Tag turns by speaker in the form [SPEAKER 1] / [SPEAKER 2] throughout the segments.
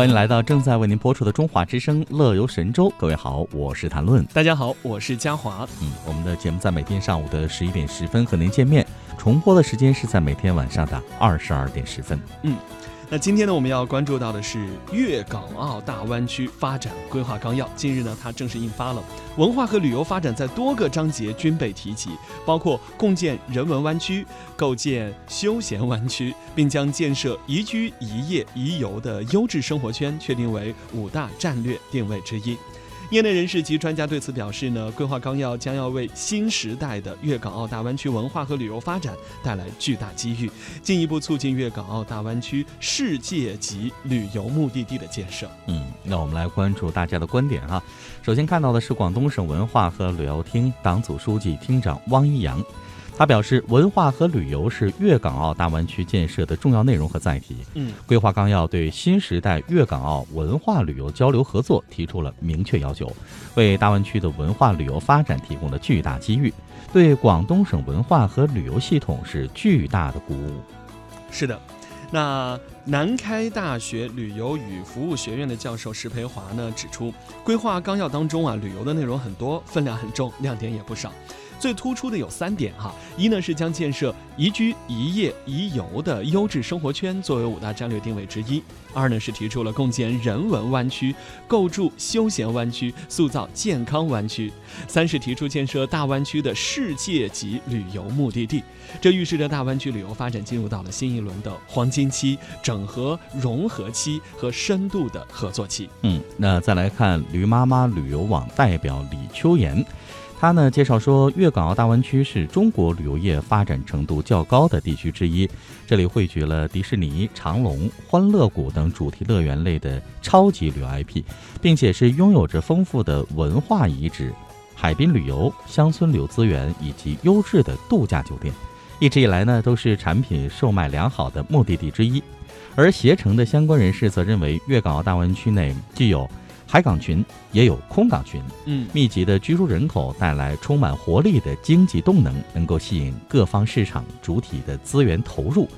[SPEAKER 1] 欢迎来到正在为您播出的《中华之声·乐游神州》。各位好，我是谭论。
[SPEAKER 2] 大家好，我是嘉华。
[SPEAKER 1] 嗯，我们的节目在每天上午的十一点十分和您见面，重播的时间是在每天晚上的二十二点十分。
[SPEAKER 2] 嗯。那今天呢，我们要关注到的是粤港澳大湾区发展规划纲要。近日呢，它正式印发了，文化和旅游发展在多个章节均被提及，包括共建人文湾区、构建休闲湾区，并将建设宜居、宜业、宜游的优质生活圈确定为五大战略定位之一。业内人士及专家对此表示呢，规划纲要将要为新时代的粤港澳大湾区文化和旅游发展带来巨大机遇，进一步促进粤港澳大湾区世界级旅游目的地的建设。
[SPEAKER 1] 嗯，那我们来关注大家的观点哈。首先看到的是广东省文化和旅游厅党组书记、厅长汪一阳。他表示，文化和旅游是粤港澳大湾区建设的重要内容和载体。
[SPEAKER 2] 嗯，
[SPEAKER 1] 规划纲要对新时代粤港澳文化旅游交流合作提出了明确要求，为大湾区的文化旅游发展提供了巨大机遇，对广东省文化和旅游系统是巨大的鼓舞。
[SPEAKER 2] 是的，那南开大学旅游与服务学院的教授石培华呢指出，规划纲要当中啊，旅游的内容很多，分量很重，亮点也不少。最突出的有三点哈，一呢是将建设宜居、宜业、宜游的优质生活圈作为五大战略定位之一；二呢是提出了共建人文湾区、构筑休闲湾区、塑造健康湾区；三是提出建设大湾区的世界级旅游目的地。这预示着大湾区旅游发展进入到了新一轮的黄金期、整合融合期和深度的合作期。
[SPEAKER 1] 嗯，那再来看驴妈妈旅游网代表李秋妍。他呢介绍说，粤港澳大湾区是中国旅游业发展程度较高的地区之一，这里汇聚了迪士尼、长隆、欢乐谷等主题乐园类的超级旅游 IP，并且是拥有着丰富的文化遗址、海滨旅游、乡村旅游资源以及优质的度假酒店，一直以来呢都是产品售卖良好的目的地之一。而携程的相关人士则认为，粤港澳大湾区内具有海港群也有空港群，
[SPEAKER 2] 嗯，
[SPEAKER 1] 密集的居住人口带来充满活力的经济动能，能够吸引各方市场主体的资源投入，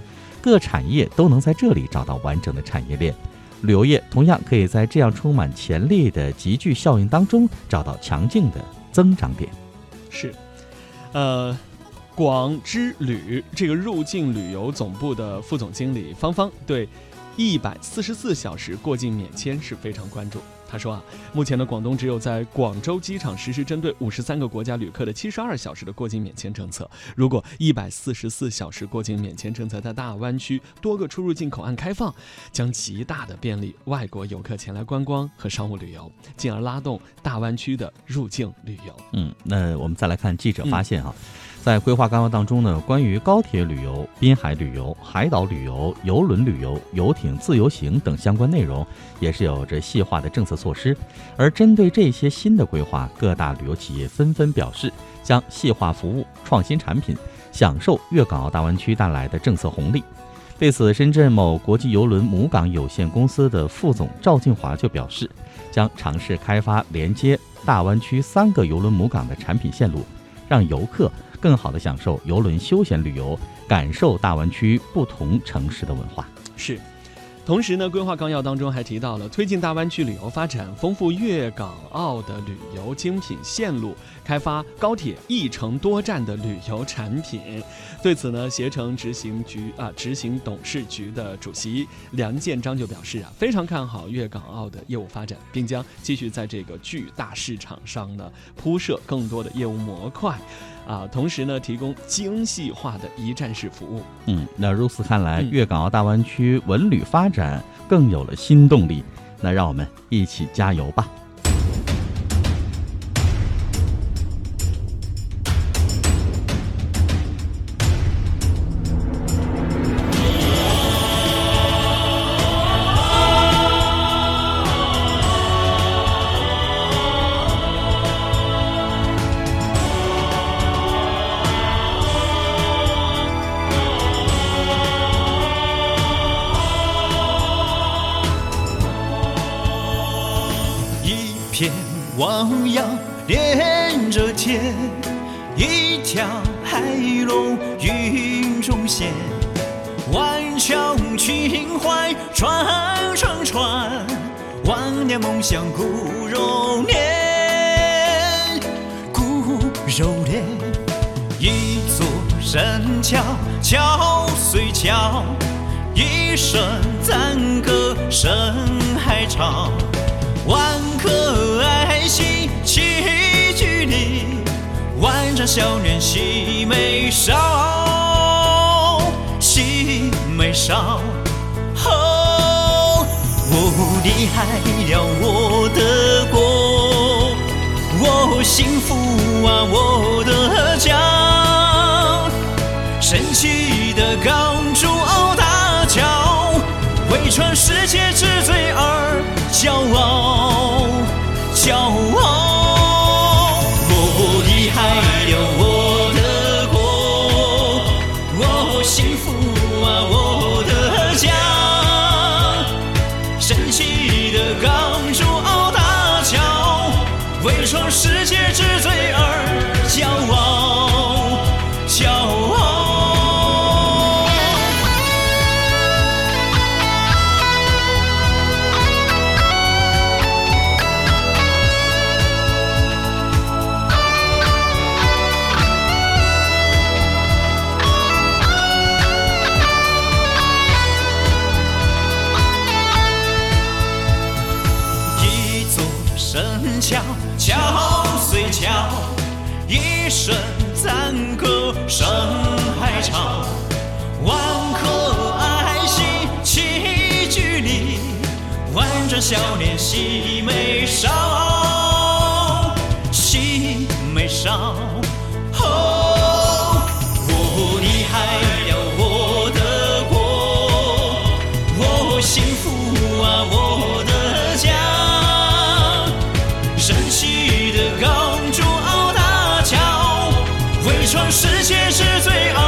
[SPEAKER 1] 各产业都能在这里找到完整的产业链。旅游业同样可以在这样充满潜力的集聚效应当中找到强劲的增长点。
[SPEAKER 2] 是，呃，广之旅这个入境旅游总部的副总经理芳芳对一百四十四小时过境免签是非常关注。他说啊，目前的广东只有在广州机场实施针对五十三个国家旅客的七十二小时的过境免签政策。如果一百四十四小时过境免签政策在大湾区多个出入境口岸开放，将极大的便利外国游客前来观光和商务旅游，进而拉动大湾区的入境旅游。
[SPEAKER 1] 嗯，那我们再来看记者发现啊。在规划纲要当中呢，关于高铁旅游、滨海旅游、海岛旅游、游轮旅游、游艇自由行等相关内容，也是有着细化的政策措施。而针对这些新的规划，各大旅游企业纷纷表示将细化服务、创新产品，享受粤港澳大湾区带来的政策红利。对此，深圳某国际邮轮母港有限公司的副总赵静华就表示，将尝试开发连接大湾区三个邮轮母港的产品线路，让游客。更好地享受游轮休闲旅游，感受大湾区不同城市的文化。
[SPEAKER 2] 是。同时呢，规划纲要当中还提到了推进大湾区旅游发展，丰富粤港澳的旅游精品线路，开发高铁一程多站的旅游产品。对此呢，携程执行局啊执行董事局的主席梁建章就表示啊，非常看好粤港澳的业务发展，并将继续在这个巨大市场上呢铺设更多的业务模块。啊，同时呢，提供精细化的一站式服务。
[SPEAKER 1] 嗯，那如此看来，粤港澳大湾区文旅发展更有了新动力。那让我们一起加油吧！
[SPEAKER 3] 汪洋连着天，一条海龙云中现。万桥情怀传传传，万年梦想骨肉连，骨肉连。一座神桥，桥虽桥，一声赞歌声海潮。万丈笑脸喜眉梢，喜眉梢。哦，我厉害了我的国，我幸福啊我的家，神奇的港珠澳大桥，为传世界之最而骄傲，为创世界之最而骄傲，骄傲。一声赞歌声海潮。万颗爱心齐聚力，万张笑脸喜眉梢。世界是最安